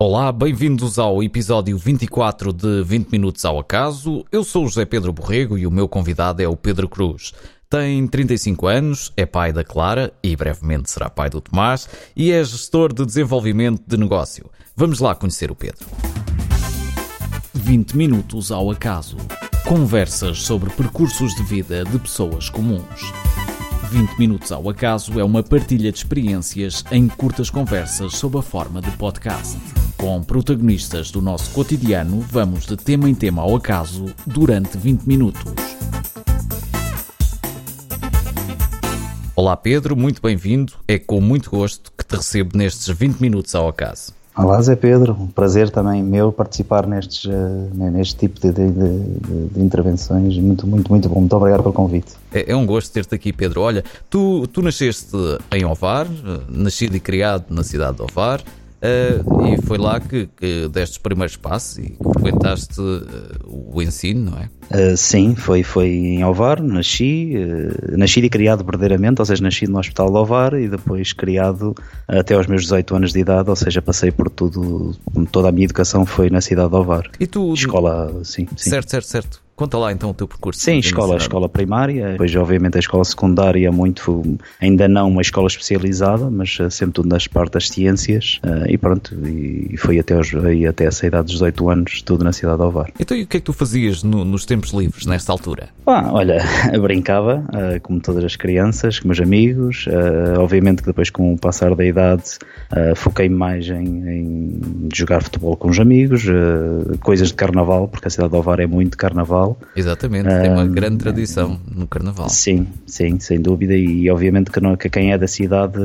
Olá, bem-vindos ao episódio 24 de 20 Minutos ao Acaso. Eu sou o José Pedro Borrego e o meu convidado é o Pedro Cruz. Tem 35 anos, é pai da Clara e brevemente será pai do Tomás e é gestor de desenvolvimento de negócio. Vamos lá conhecer o Pedro. 20 Minutos ao Acaso. Conversas sobre percursos de vida de pessoas comuns. 20 Minutos ao Acaso é uma partilha de experiências em curtas conversas sob a forma de podcast. Com protagonistas do nosso cotidiano, vamos de tema em tema ao acaso durante 20 minutos. Olá Pedro, muito bem-vindo. É com muito gosto que te recebo nestes 20 minutos ao acaso. Olá Zé Pedro, um prazer também meu participar nestes, uh, neste tipo de, de, de, de, intervenções, muito, muito, muito bom, muito obrigado pelo convite. É, é um gosto ter-te aqui Pedro, olha, tu, tu nasceste em Ovar, eh, nascido e criado na cidade de Ovar, Uh, e foi lá que, que deste os primeiros passos e que frequentaste uh, o ensino, não é? Uh, sim, foi, foi em Ovar, nasci, nasci e criado verdadeiramente, ou seja, nasci no Hospital de Ovar e depois criado até aos meus 18 anos de idade, ou seja, passei por tudo, toda a minha educação foi na cidade de Ovar. E tu? Escola, sim. sim. Certo, certo, certo. Conta lá então o teu percurso. Sim, escola, escola primária, depois obviamente a escola secundária muito, ainda não uma escola especializada, mas eh, sempre tudo nas partes das ciências eh, e pronto, e foi até, aos, e até essa idade dos 18 anos, tudo na cidade de Ovar. Então e o que é que tu fazias no, nos tempos livres nesta altura? Ah, olha, brincava, eh, como todas as crianças, com meus amigos, obviamente que depois com o passar da idade foquei mais em, em jogar futebol com os amigos, coisas de carnaval, porque a cidade de Ovar é muito carnaval, Carnaval. Exatamente, tem uma grande tradição no Carnaval. Sim, sim, sem dúvida, e obviamente que, não, que quem é da cidade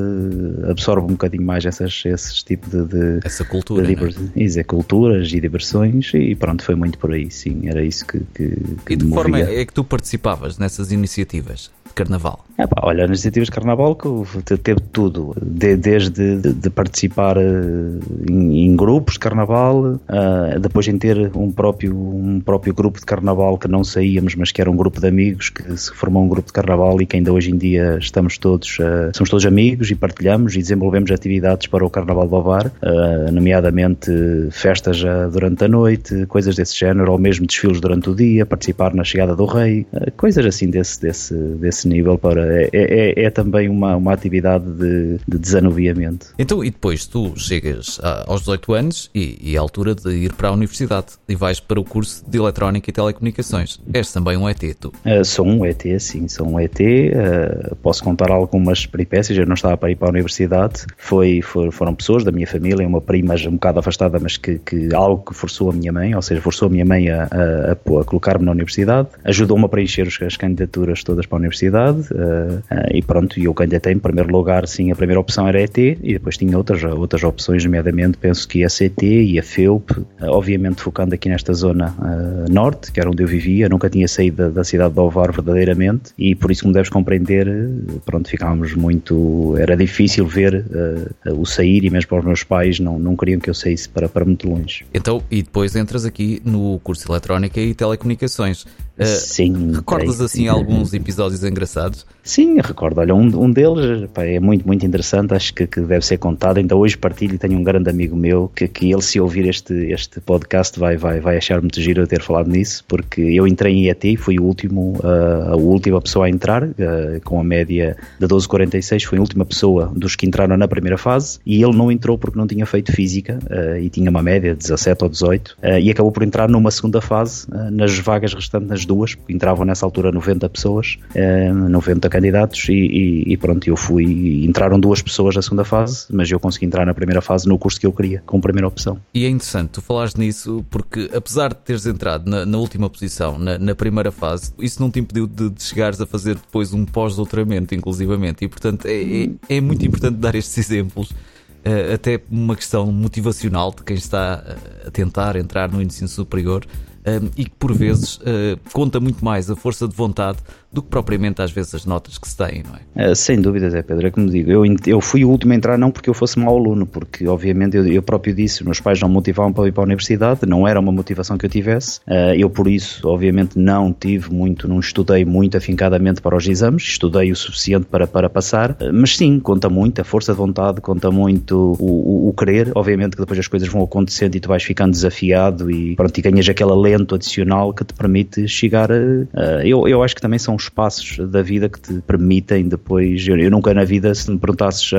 absorve um bocadinho mais essas, esses tipos de, de essa cultura, de, né? é, culturas e diversões, e pronto, foi muito por aí, sim, era isso que. que, que e de que forma é que tu participavas nessas iniciativas? De carnaval? É pá, olha, nas iniciativas de carnaval que teve tudo, de, desde de, de participar eh, em, em, grupos de carnaval, uh, depois em ter um próprio, um próprio grupo de carnaval que não saíamos, mas que era um grupo de amigos que se formou um grupo de carnaval e que ainda hoje em dia estamos todos, uh, somos todos amigos e partilhamos e desenvolvemos atividades para o Carnaval do Ovar, uh, nomeadamente festas durante a noite, coisas desse género, ou mesmo desfiles durante o dia, participar na chegada do rei, coisas assim desse, desse, desse esse nível para é, é, é também uma, uma atividade de, de, desanuviamento. Então, e depois tu chegas aos 18 anos e, e à altura de ir para a universidade e vais para o curso de Eletrónica e Telecomunicações. És também um ET, tu? Uh, sou um ET, sim, sou um ET. Uh, posso contar algumas peripécias, eu não estava para ir para a universidade. Foi, for, foram pessoas da minha família, uma prima um bocado afastada, mas que, que algo que forçou a minha mãe, ou seja, forçou a minha mãe a, a, a, a colocar-me na universidade, ajudou-me a preencher as candidaturas todas para a universidade universidade uh, uh, e pronto, eu candidatei em primeiro lugar, sim, a primeira opção era ET e depois tinha outras, outras opções, nomeadamente penso que a CT e a FEUP, uh, obviamente focando aqui nesta zona norte, que era onde eu vivia, nunca tinha saído da, da, cidade de Ovar verdadeiramente e por isso, como deves compreender, pronto, ficávamos muito, era difícil ver o sair e mesmo para os meus pais não, não queriam que eu saísse para, para muito longe. Então, e depois entras aqui no curso de Eletrónica e Telecomunicações. Uh, Sim. Recordas assim alguns episódios engraçados? Sim, recordo. Olha, um, um deles pá, é muito, muito interessante, acho que, que, deve ser contado. Ainda hoje partilho, tenho um grande amigo meu que, que ele, se ouvir este, este podcast, vai, vai, vai achar muito giro eu ter falado nisso, porque eu entrei em ET, fui o último, uh, a última pessoa a entrar, uh, com a média de 12,46, fui a última pessoa dos que entraram na primeira fase, e ele não entrou porque não tinha feito física, uh, e tinha uma média de 17 ou 18, e acabou por entrar numa segunda fase, nas vagas restantes, nas duas, entravam nessa altura 90 pessoas, 90 candidatos e, e, e, pronto, eu fui. Entraram duas pessoas na segunda fase, mas eu consegui entrar na primeira fase no curso que eu queria, com a primeira opção. E é interessante, tu falaste nisso porque, apesar de teres entrado na, na última posição, na, na, primeira fase, isso não te impediu de, de chegares a fazer depois um pós-doutoramento, inclusivamente, e portanto é, é, é muito importante dar estes exemplos eh, até uma questão motivacional de quem está a tentar entrar no ensino superior e que por vezes uh, conta muito mais a força de vontade do que propriamente às vezes as notas que se têm, não é? Uh, sem dúvidas, é Pedro, é como digo, eu, eu fui o último a entrar não porque eu fosse mau aluno, porque obviamente eu, eu próprio disse, meus pais não me motivavam para ir para a universidade, não era uma motivação que eu tivesse, uh, eu por isso obviamente não tive muito, não estudei muito afincadamente para os exames, estudei o suficiente para, para passar, mas sim, conta muito a força de vontade, conta muito o, o, o querer, obviamente que depois as coisas vão acontecendo e tu vais ficando desafiado e pronto, e ganhas aquele alento adicional que te permite chegar a, eu, eu acho que também são os passos da vida que te permitem depois. Eu, eu nunca na vida, se me perguntasses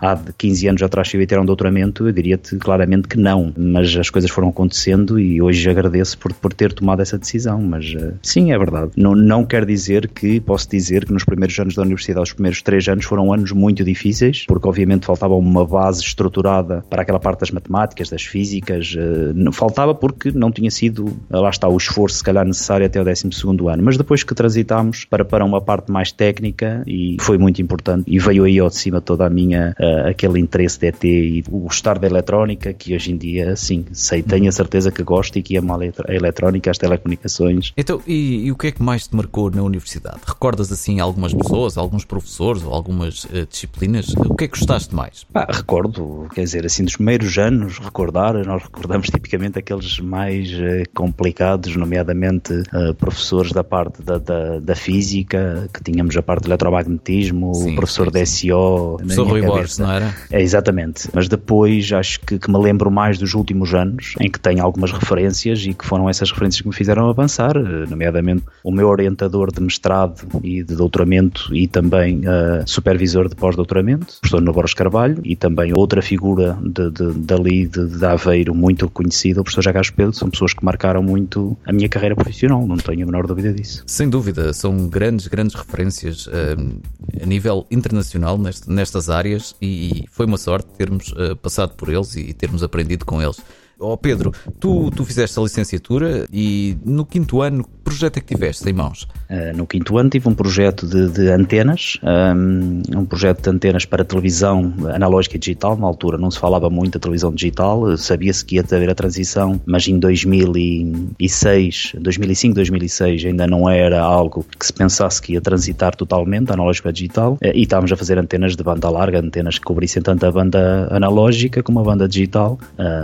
há 15 anos atrás se eu ia ter um doutoramento, eu diria-te claramente que não. Mas as coisas foram acontecendo e hoje agradeço por, por ter tomado essa decisão. Mas eh, sim, é verdade. Não, não quer dizer que, posso dizer que nos primeiros anos da universidade, os primeiros três anos foram anos muito difíceis, porque obviamente faltava uma base estruturada para aquela parte das matemáticas, das físicas. Eh, faltava porque não tinha sido, lá está, o esforço se calhar necessário até o 12 ano. Mas depois que transitámos para, para uma parte mais técnica e foi muito importante e veio aí ao de cima toda a minha uh, aquele interesse de ET e o gostar da eletrónica que hoje em dia sim sei tenho a certeza que gosto e que amo a eletrónica as telecomunicações. Então e, e, o que é que mais te marcou na universidade? Recordas assim algumas pessoas alguns professores ou algumas uh, disciplinas? O que é que gostaste mais? Ah, recordo quer dizer assim dos primeiros anos recordar nós recordamos tipicamente aqueles mais uh, complicados nomeadamente professores da parte da, da, da física que tínhamos a parte do eletromagnetismo, sim, o professor sim, sim. DSO. Professor Rui Borges, não era? É, exatamente. Mas depois acho que, que, me lembro mais dos últimos anos, em que tenho algumas referências e que foram essas referências que me fizeram avançar, eh, nomeadamente o meu orientador de mestrado e de doutoramento e também uh, supervisor de pós-doutoramento, o professor Noboros Carvalho, e também outra figura de, de, dali de, de Aveiro muito conhecida, o professor Jagares Pedro, são pessoas que marcaram muito a minha carreira profissional, não tenho a menor dúvida disso. Sem dúvida, são grandes, grandes referências uh, a nível internacional nest, nestas áreas e, foi uma sorte termos uh, passado por eles e, e termos aprendido com eles. Ó oh Pedro, tu, tu fizeste a licenciatura e no quinto ano, que projeto é que tiveste em mãos? Uh, no quinto ano tive um projeto de, de antenas, um, um, projeto de antenas para televisão analógica e digital. Na altura não se falava muito da televisão digital, sabia-se que ia haver a transição, mas em 2006, 2005, 2006 ainda não era algo que se pensasse que ia transitar totalmente analógico para digital. Uh, e estávamos a fazer antenas de banda larga, antenas que cobrissem tanto a banda analógica como a banda digital.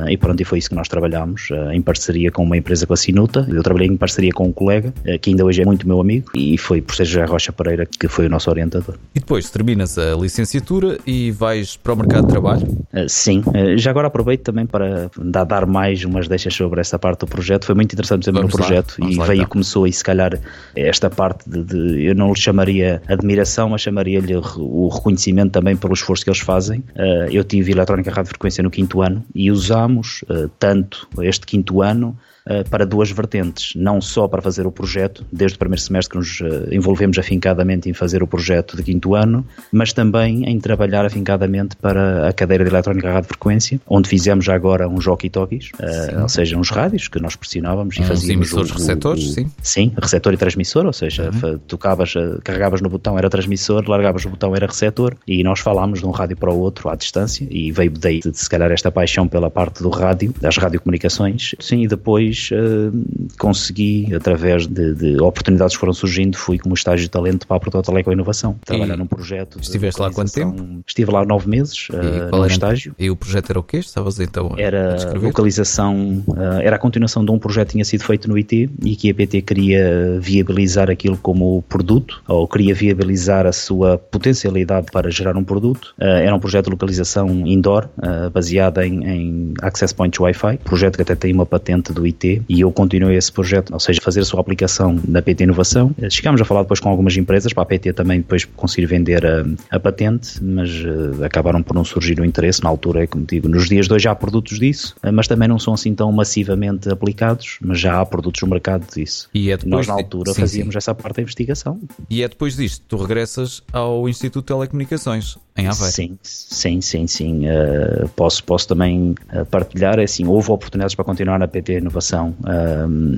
E pronto, e foi isso que nós trabalhámos em parceria com uma empresa com a Sinuta. Eu trabalhei em parceria com um colega, que ainda hoje é muito meu amigo, e foi por ser José Rocha Pereira que foi o nosso orientador. E depois terminas a licenciatura e vais para o mercado de trabalho? Uh, sim, já agora aproveito também para dar mais umas deixas sobre essa parte do projeto. Foi muito interessante o meu projeto e veio e começou aí se calhar esta parte de, de eu não lhe chamaria admiração, mas chamaria-lhe o reconhecimento também pelo esforço que eles fazem. eu tive eletrónica rádio frequência no quinto ano e usámos tanto este quinto ano para duas vertentes, não só para fazer o projeto, desde o primeiro semestre que nos eh, envolvemos afincadamente em fazer o projeto de quinto ano, mas também em trabalhar afincadamente para a cadeira de eletrónica rádio frequência, onde fizemos já agora uns walkie-talkies, uh, ou seja, uns rádios que nós pressionávamos e fazíamos. emissores, o, receptores, o, sim. Sim, receptor e transmissor, ou seja, uhum. tocavas, carregavas no botão era transmissor, largavas o botão era receptor e nós falámos de um rádio para o outro à distância e veio daí, se calhar, esta paixão pela parte do rádio, das radiocomunicações, sim, e depois depois uh, consegui, através de, de, oportunidades que foram surgindo, fui como estágio de talento para a Prototeleco Inovação, trabalhar e num projeto. Estiveste lá quanto tempo? Estive lá nove meses, uh, estágio. E o projeto era o quê? Estavas então Era localização, uh, era a continuação de um projeto que tinha sido feito no IT e que a PT queria viabilizar aquilo como produto, ou queria viabilizar a sua potencialidade para gerar um produto. Uh, era um projeto de localização indoor, baseado em, em Access Points Wi-Fi, projeto que até tem uma patente do IT e eu continuei esse projeto, ou seja, fazer a sua aplicação na PT Inovação. Chegámos a falar depois com algumas empresas para a PT também depois conseguir vender a, a patente, mas uh, acabaram por não surgir o interesse na altura, é como digo, nos dias de hoje há produtos disso, uh, mas também não são assim tão massivamente aplicados, mas já há produtos no mercado disso. E é depois Nós na altura sim, fazíamos sim. essa parte da investigação. E é depois disto, tu regressas ao Instituto de Telecomunicações em Aveiro. Sim, sim, sim, sim. Uh, posso, posso também partilhar, é assim, houve oportunidades para continuar na PT Inovação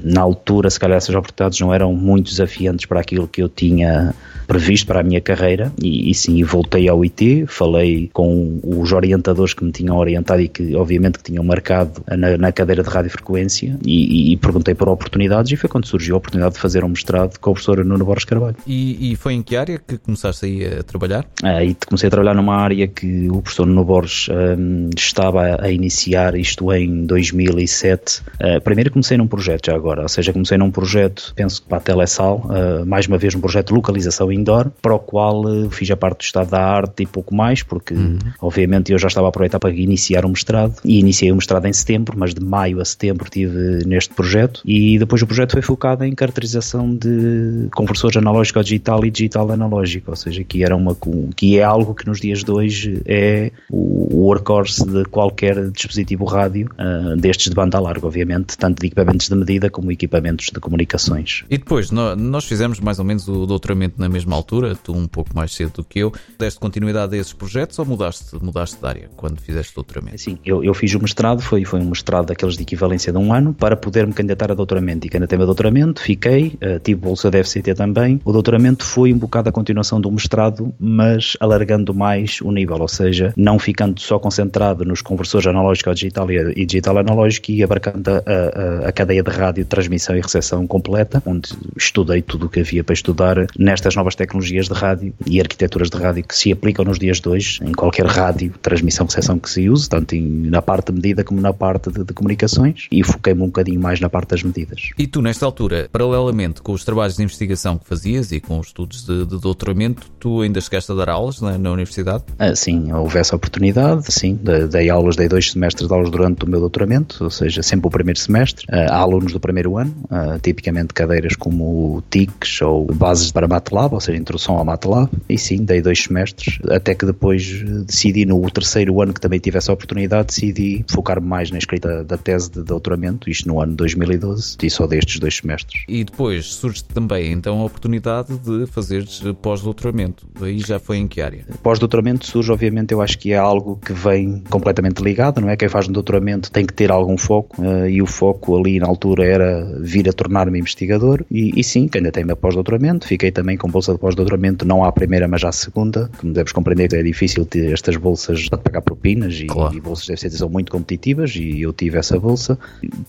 na altura, se calhar essas oportunidades não eram muito desafiantes para aquilo que eu tinha previsto para a minha carreira e, e sim, voltei ao IT, falei com os orientadores que me tinham orientado e que obviamente que tinham marcado na, na cadeira de radiofrequência e, e, perguntei por oportunidades e foi quando surgiu a oportunidade de fazer um mestrado com o professor Nuno Borges Carvalho. E, e foi em que área que começaste aí a trabalhar? Aí comecei a trabalhar numa área que o professor Nuno Borges um, estava a iniciar, isto em 2007. Uh, primeiro comecei num projeto já agora, ou seja, comecei num projeto, penso que para a Telesal, uh, mais uma vez um projeto de localização indoor, para o qual uh, fiz a parte do estado da arte e pouco mais, porque uhum. obviamente eu já estava a aproveitar para iniciar o mestrado e iniciei o mestrado em setembro, mas de maio a setembro tive neste projeto e depois o projeto foi focado em caracterização de conversores analógico digital e digital analógico, ou seja, que era uma que é algo que nos dias de hoje é o workhorse de qualquer dispositivo rádio, uh, destes de banda larga, obviamente, tanto de equipamentos de medida como equipamentos de comunicações. E depois, nós fizemos mais ou menos o doutoramento na mesma altura, tu um pouco mais cedo do que eu. Deste continuidade a esses projetos ou mudaste, mudaste de área quando fizeste o doutoramento? Sim, eu, eu fiz o mestrado, foi, foi um mestrado daqueles de equivalência de um ano, para poder me candidatar a doutoramento. E candidatei-me a doutoramento, fiquei, uh, tive bolsa da FCT também. O doutoramento foi um bocado a continuação do mestrado, mas alargando mais o nível, ou seja, não ficando só concentrado nos conversores analógico digital e digital analógico e abarcando a, a, a cadeia de rádio, transmissão e recepção completa, onde estudei tudo o que havia para estudar nestas novas tecnologias de rádio e arquiteturas de rádio que se aplicam nos dias de hoje, em qualquer rádio, transmissão, recepção que se use, tanto em, na parte de medida como na parte de, de comunicações, e foquei-me um bocadinho mais na parte das medidas. E tu, nesta altura, paralelamente com os trabalhos de investigação que fazias e com os estudos de, de doutoramento, tu ainda chegaste a dar aulas na, na universidade? Ah, sim, houve essa oportunidade, sim, dei aulas, dei dois semestres de aulas durante o meu doutoramento, ou seja, sempre o primeiro semestre, ah, há alunos do primeiro ano, ah, tipicamente cadeiras como TICs ou bases para MATLAB, ou seja, introdução ao MATLAB, e sim, dei dois semestres, até que depois decidi no terceiro ano que também tive essa oportunidade, decidi focar-me mais na escrita da tese de doutoramento, isto no ano 2012, e só destes dois semestres. E depois surge também então a oportunidade de fazeres pós-doutoramento, aí já foi em que área? Pós-doutoramento surge, obviamente, eu acho que é algo que vem completamente ligado, não é? Quem faz um doutoramento tem que ter algum foco, uh, e o foco ali na altura era vir a tornar-me investigador, e, e sim, ainda tenho pós-doutoramento, fiquei também com bolsa de pós-doutoramento, não à primeira, mas à segunda, como deves compreender é difícil ter estas bolsas para pagar propinas, e, claro. e bolsas deve ser são muito competitivas, e eu tive essa bolsa.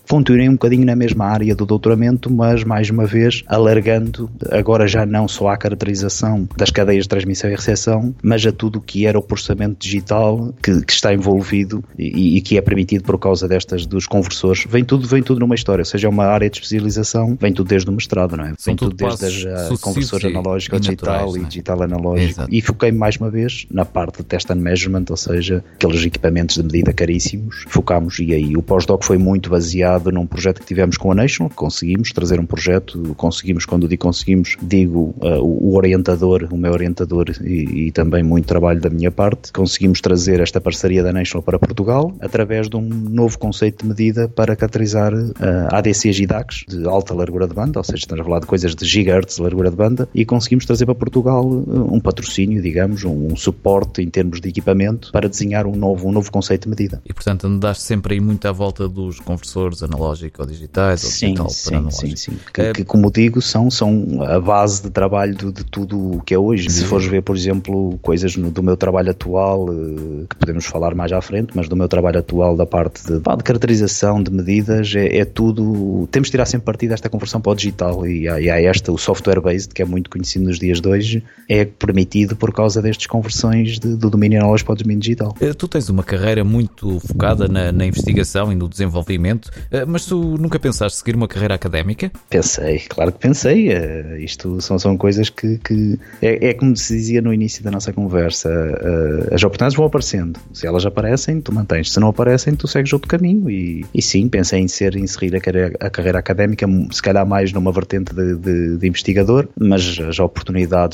Continuei um bocadinho na mesma área do doutoramento, mas mais uma vez alargando, agora já não só à caracterização das cadeias de transmissão e recepção, mas a tudo o que era o processamento digital que, que está envolvido e, e, que é permitido por causa destas dos conversores. Vem tudo, vem tudo numa história, seja uma área de especialização, vem tudo desde o mestrado, não é? Vem tudo, tudo desde a conversor analógico e digital e é? digital analógico. Exato. E foquei mais uma vez na parte de test and measurement, ou seja, aqueles equipamentos de medida caríssimos. Focámos e aí o pós-doc foi muito baseado num projeto que tivemos com a National, conseguimos trazer um projeto, conseguimos, quando digo conseguimos, digo uh, o orientador, o meu orientador e, e, também muito trabalho da minha parte, conseguimos trazer esta parceria da National para Portugal através de um novo conceito de medida para caracterizar uh, ADCs e DACs de alta largura de banda, ou seja, estamos a falar de coisas de gigahertz de largura de banda e conseguimos trazer para Portugal uh, um patrocínio, digamos, um, um, suporte em termos de equipamento para desenhar um novo, um novo conceito de medida. E portanto andaste sempre aí muito à volta dos conversores analógicos ou digitais ou sim, digital sim, para analógico. Sim, sim, que, é... que, como digo são, são a base de trabalho de, de tudo o que é hoje. Se fores ver, por exemplo, coisas no, do meu trabalho atual, uh, que podemos falar mais à frente, mas do meu trabalho atual da parte de, de caracterização de medidas, é, é, tudo. Temos de tirar sempre partido desta conversão para o digital e há, e há esta, o software based, que é muito conhecido nos dias de hoje, é permitido por causa destas conversões de, do domínio analógico para o domínio digital. Eh, tu tens uma carreira muito focada na, na investigação e no desenvolvimento, eh, mas tu nunca pensaste seguir uma carreira académica? Pensei, claro que pensei. Isto são, são coisas que. que é, é, como se dizia no início da nossa conversa: as oportunidades vão aparecendo. Se elas aparecem, tu mantens. Se não aparecem, tu segues outro caminho. E, e sim, pensei em ser, inserir a carreira, a carreira académica, se calhar mais numa vertente de, de, de investigador, mas as oportunidades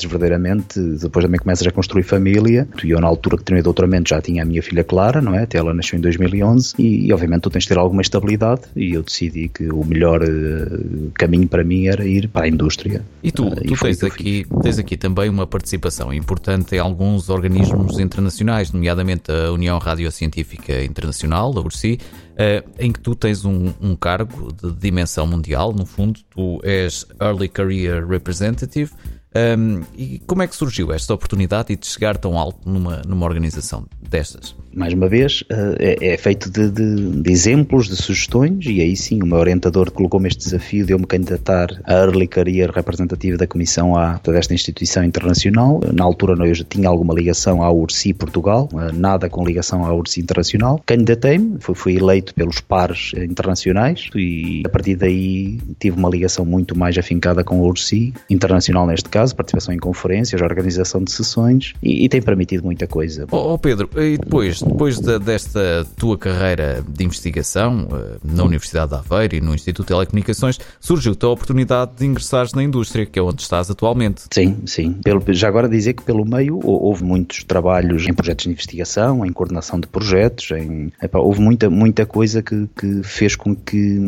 verdadeiramente, depois também começas a construir família. E eu, na altura que terminei o doutoramento, já tinha a minha filha Clara, não é? Até ela nasceu em 2011 e, e obviamente tu tens de ter alguma estabilidade e eu decidi que o melhor uh, caminho para mim era ir para a indústria. E tu, uh, tu e tens, aqui, tens aqui também uma participação importante em alguns organismos internacionais, nomeadamente a União Radiocientífica Internacional, a URSI, uh, em que tu tens um, um, cargo de dimensão mundial, no fundo, tu és Early Career Representative. Um, e como é que surgiu esta oportunidade de chegar tão alto numa, numa organização destas? Mais uma vez, eh, é, é feito de, de, de, exemplos, de sugestões, e aí sim o meu orientador colocou-me este desafio de eu me candidatar a Early Career representativa da Comissão A desta instituição internacional. Na altura eu já tinha alguma ligação à URSI Portugal, eh, nada com ligação à URSI Internacional. Candidatei-me, fui, fui eleito pelos pares internacionais e a partir daí tive uma ligação muito mais afincada com a URSI Internacional neste caso, participação em conferências, organização de sessões e, e tem permitido muita coisa. Oh, oh Pedro, e depois depois de, desta tua carreira de investigação uh, na Universidade de Aveiro e no Instituto de Telecomunicações, surgiu-te a oportunidade de ingressares na indústria, que é onde estás atualmente. Sim, sim. Pelo, já agora dizer que pelo meio houve muitos trabalhos em projetos de investigação, em coordenação de projetos, em, epa, houve muita, muita coisa que, que, fez com que,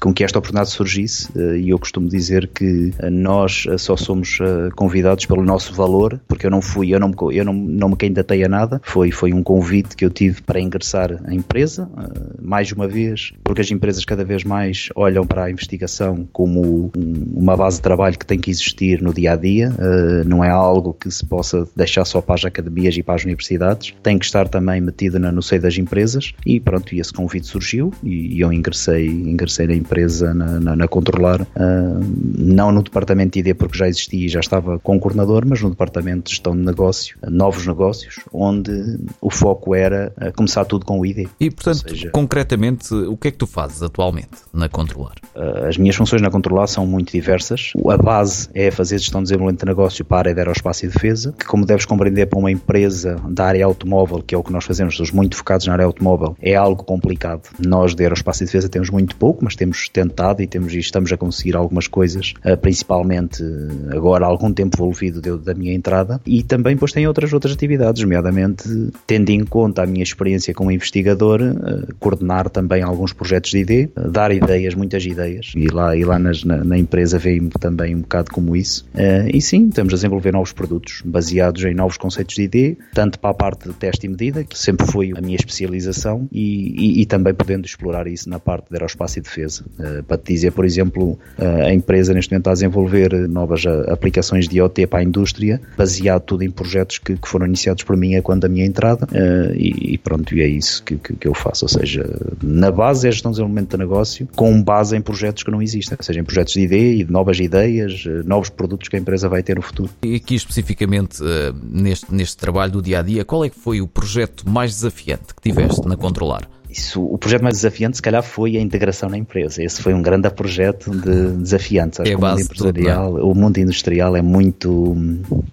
com que esta oportunidade surgisse uh, e eu costumo dizer que uh, nós só somos convidados pelo nosso valor, porque eu não fui, eu não, eu não, não me candidatei a nada, foi, foi um convite que eu tive para ingressar à empresa, eh, mais uma vez, porque as empresas cada vez mais olham para a investigação como uma base de trabalho que tem que existir no dia a dia, eh, não é algo que se possa deixar só para as academias e para as universidades, tem que estar também metido no seio das empresas e pronto, esse convite surgiu e eu ingressei, ingressei na empresa na, na, na Controlar, eh, não no departamento de ID porque já existia e já estava com o coordenador, mas no departamento de gestão de negócio, novos negócios, onde o foco era era começar tudo com o ID. E, portanto, seja, concretamente, o que é que tu fazes atualmente na Controlar? Eh, as minhas funções na Controlar são muito diversas. A base é fazer gestão de desenvolvimento de negócio para a área de aeroespaço e defesa, que, como deves compreender, para uma empresa da área automóvel, que é o que nós fazemos, estamos muito focados na área automóvel, é algo complicado. Nós, de aeroespaço e defesa, temos muito pouco, mas temos tentado e, temos, e estamos a conseguir algumas coisas, eh, principalmente eh, agora, há algum tempo envolvido da minha entrada, e também depois tem outras, outras atividades, nomeadamente tendo em conta conta a minha experiência como investigador, uh, coordenar também alguns projetos de ID, uh, dar ideias, muitas ideias, e lá, e lá nas, na, na, empresa veio também um bocado como isso. Uh, e sim, estamos a desenvolver novos produtos baseados em novos conceitos de ID, tanto para a parte de teste e medida, que sempre foi a minha especialização, e, e, e também podendo explorar isso na parte de aeroespaço e defesa. para te dizer, por exemplo, a empresa neste momento está a desenvolver novas aplicações de IoT para a indústria, baseado tudo em projetos que, que foram iniciados por mim quando a minha entrada, e, pronto, e é isso que, que, que, eu faço. Ou seja, na base é gestão de desenvolvimento de negócio com base em projetos que não existem, ou seja, em projetos de ideia e de novas ideias, eh, novos produtos que a empresa vai ter no futuro. E aqui especificamente uh, neste, neste trabalho do dia a dia, qual é que foi o projeto mais desafiante que tiveste na Controlar? Isso, o projeto mais desafiante, se calhar, foi a integração na empresa. Esse foi um grande projeto de desafiante. Acho é que o mundo empresarial, tudo, é? o mundo industrial é muito.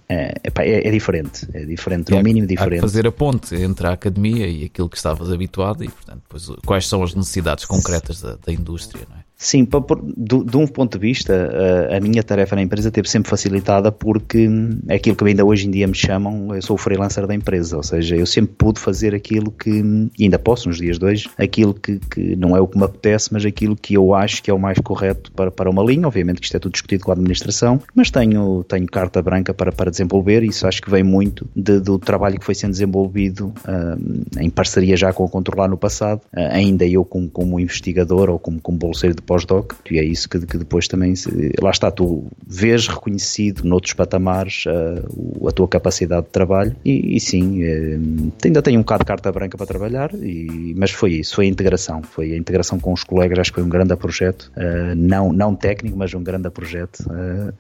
É, é, é diferente. É diferente, no mínimo diferente. Fazer a ponte entre a academia e aquilo que estavas habituado e, portanto, depois, quais são as necessidades concretas da, da indústria, não é? Sim, de um ponto de vista, a minha tarefa na empresa teve sempre facilitada porque é aquilo que ainda hoje em dia me chamam, eu sou o freelancer da empresa, ou seja, eu sempre pude fazer aquilo que, e ainda posso nos dias de hoje, aquilo que, que não é o que me apetece, mas aquilo que eu acho que é o mais correto para, para uma linha. Obviamente que isto é tudo discutido com a administração, mas tenho, tenho carta branca para, para desenvolver e isso acho que vem muito de, do trabalho que foi sendo desenvolvido uh, em parceria já com a Controlar no passado, uh, ainda eu como, como investigador ou como, como bolseiro de pós-doc, e é isso que, que depois também, lá está, tu vês reconhecido noutros patamares uh, a tua capacidade de trabalho e, e sim, uh, ainda tenho um bocado de carta branca para trabalhar, e, mas foi isso, foi a integração, foi a integração com os colegas, acho que foi um grande projeto, uh, não, não técnico, mas um grande projeto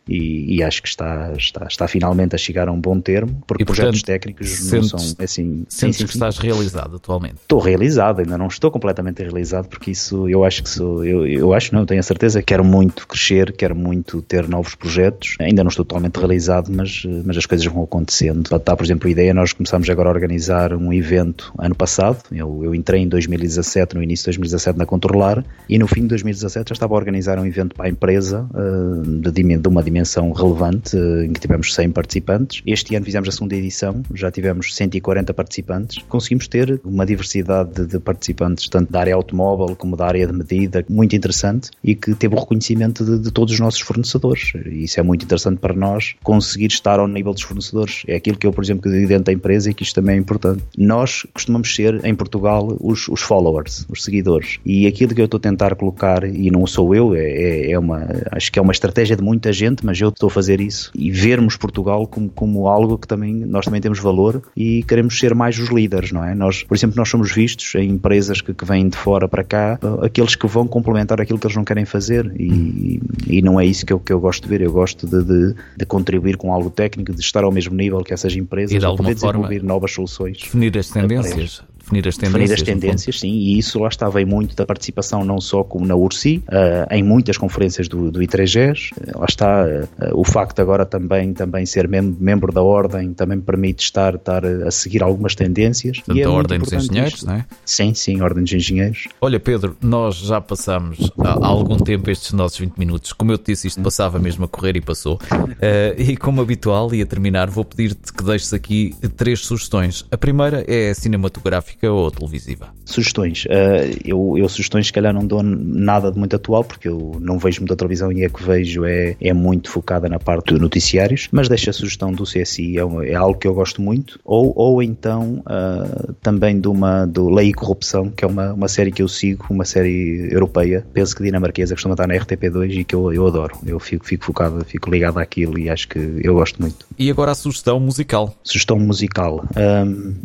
e, e, acho que está, está, está finalmente a chegar a um bom termo, porque e, projetos portanto, técnicos sentes, não são assim. Sentes sim, que estás realizado atualmente? Estou realizado, ainda não estou completamente realizado, porque isso eu acho que sou, eu, eu acho não, tenho a certeza, quero muito crescer, quero muito ter novos projetos. Ainda não estou totalmente realizado, mas, mas as coisas vão acontecendo. Para dar, por exemplo, a ideia, nós começamos agora a organizar um evento ano passado. Eu, eu entrei em 2017, no início de 2017, na Controlar, e no fim de 2017 já estava a organizar um evento para a empresa uh, de, uma dimensão relevante, uh, em que tivemos 100 participantes. Este ano fizemos a segunda edição, já tivemos 140 participantes. Conseguimos ter uma diversidade de, de participantes, tanto da área automóvel como da área de medida, muito interessante interessante e que teve o reconhecimento de, de todos os nossos fornecedores. Isso é muito interessante para nós conseguir estar ao nível dos fornecedores. É aquilo que eu, por exemplo, que digo dentro da empresa e que isto também é importante. Nós costumamos ser, em Portugal, os, os followers, os seguidores. E aquilo que eu estou a tentar colocar, e não sou eu, é, é, é uma, acho que é uma estratégia de muita gente, mas eu estou a fazer isso e vermos Portugal como, como algo que também nós também temos valor e queremos ser mais os líderes, não é? Nós, por exemplo, nós somos vistos em empresas que, que vêm de fora para cá, aqueles que vão complementar aquilo que eles não querem fazer e, e não é isso que eu, que eu gosto de ver. Eu gosto de, de, de contribuir com algo técnico, de estar ao mesmo nível que essas empresas, e de para poder forma, desenvolver novas soluções. Definir as tendências definir as tendências. Definir as tendências, sim, e isso lá está, veio muito da participação não só como na URSI, uh, em muitas conferências do, do I3Gs, uh, lá está, uh, o facto de agora também, também ser mem membro da Ordem também permite estar, estar a seguir algumas tendências. Portanto, é a Ordem dos Engenheiros, isto. não é? Sim, sim, Ordem dos Engenheiros. Olha Pedro, nós já passamos há algum tempo estes nossos 20 minutos, como eu te disse, isto passava mesmo a correr e passou, e como habitual, e a terminar, vou pedir-te que deixes aqui três sugestões. A primeira é cinematográfica ou televisiva? Sugestões. Uh, eu, eu, sugestões, se calhar, não dou nada de muito atual, porque eu não vejo muita televisão e a que vejo é, é muito focada na parte de noticiários, mas deixo a sugestão do CSI, é, uma, é algo que eu gosto muito. Ou, ou então uh, também de uma, do Lei e Corrupção, que é uma, uma série que eu sigo, uma série europeia, penso que dinamarquesa, costuma estar na RTP2 e que eu, eu adoro. Eu fico, fico focado, fico ligado àquilo e acho que eu gosto muito. E agora a sugestão musical. Sugestão musical. Um,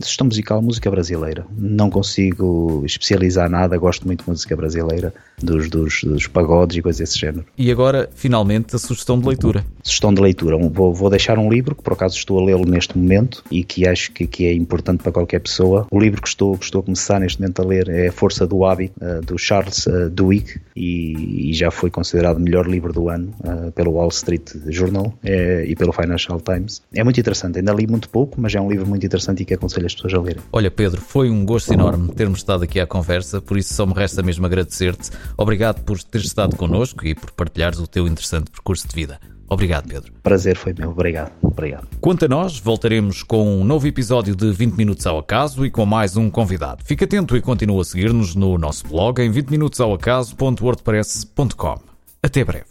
Sugestão musical, música brasileira. Não consigo especializar nada, gosto muito de música brasileira, dos, dos, dos pagodes e coisas desse género. E agora, finalmente, a sugestão de leitura. Sugestão de leitura. Vou, vou deixar um livro que por acaso estou a lê-lo neste momento e que acho que, que, é importante para qualquer pessoa. O livro que estou, que estou a começar neste momento a ler é A Força do Hábito, uh, do Charles uh, Duhigg, e, e, já foi considerado o melhor livro do ano uh, pelo Wall Street Journal e pelo Financial Times. É muito interessante, ainda li muito pouco, mas é um livro muito interessante e que aconselho aconselho as pessoas a lerem. Olha, Pedro, foi um gosto enorme termos estado aqui à conversa, por isso só me resta mesmo agradecer-te. Obrigado por teres estado connosco e por partilhares o teu interessante percurso de vida. Obrigado, Pedro. Prazer foi meu. Obrigado. Obrigado. Quanto a nós, voltaremos com um novo episódio de 20 Minutos ao Acaso e com mais um convidado. Fica atento e continua a seguir-nos no nosso blog em 20minutosaoacaso.wordpress.com. Até breve.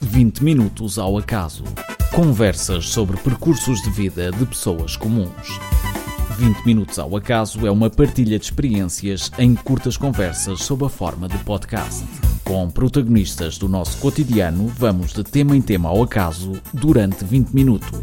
20 Minutos ao Acaso. Conversas sobre percursos de vida de pessoas comuns. 20 Minutos ao Acaso é uma partilha de experiências em curtas conversas sob a forma de podcast. Com protagonistas do nosso cotidiano, vamos de tema em tema ao acaso durante 20 minutos.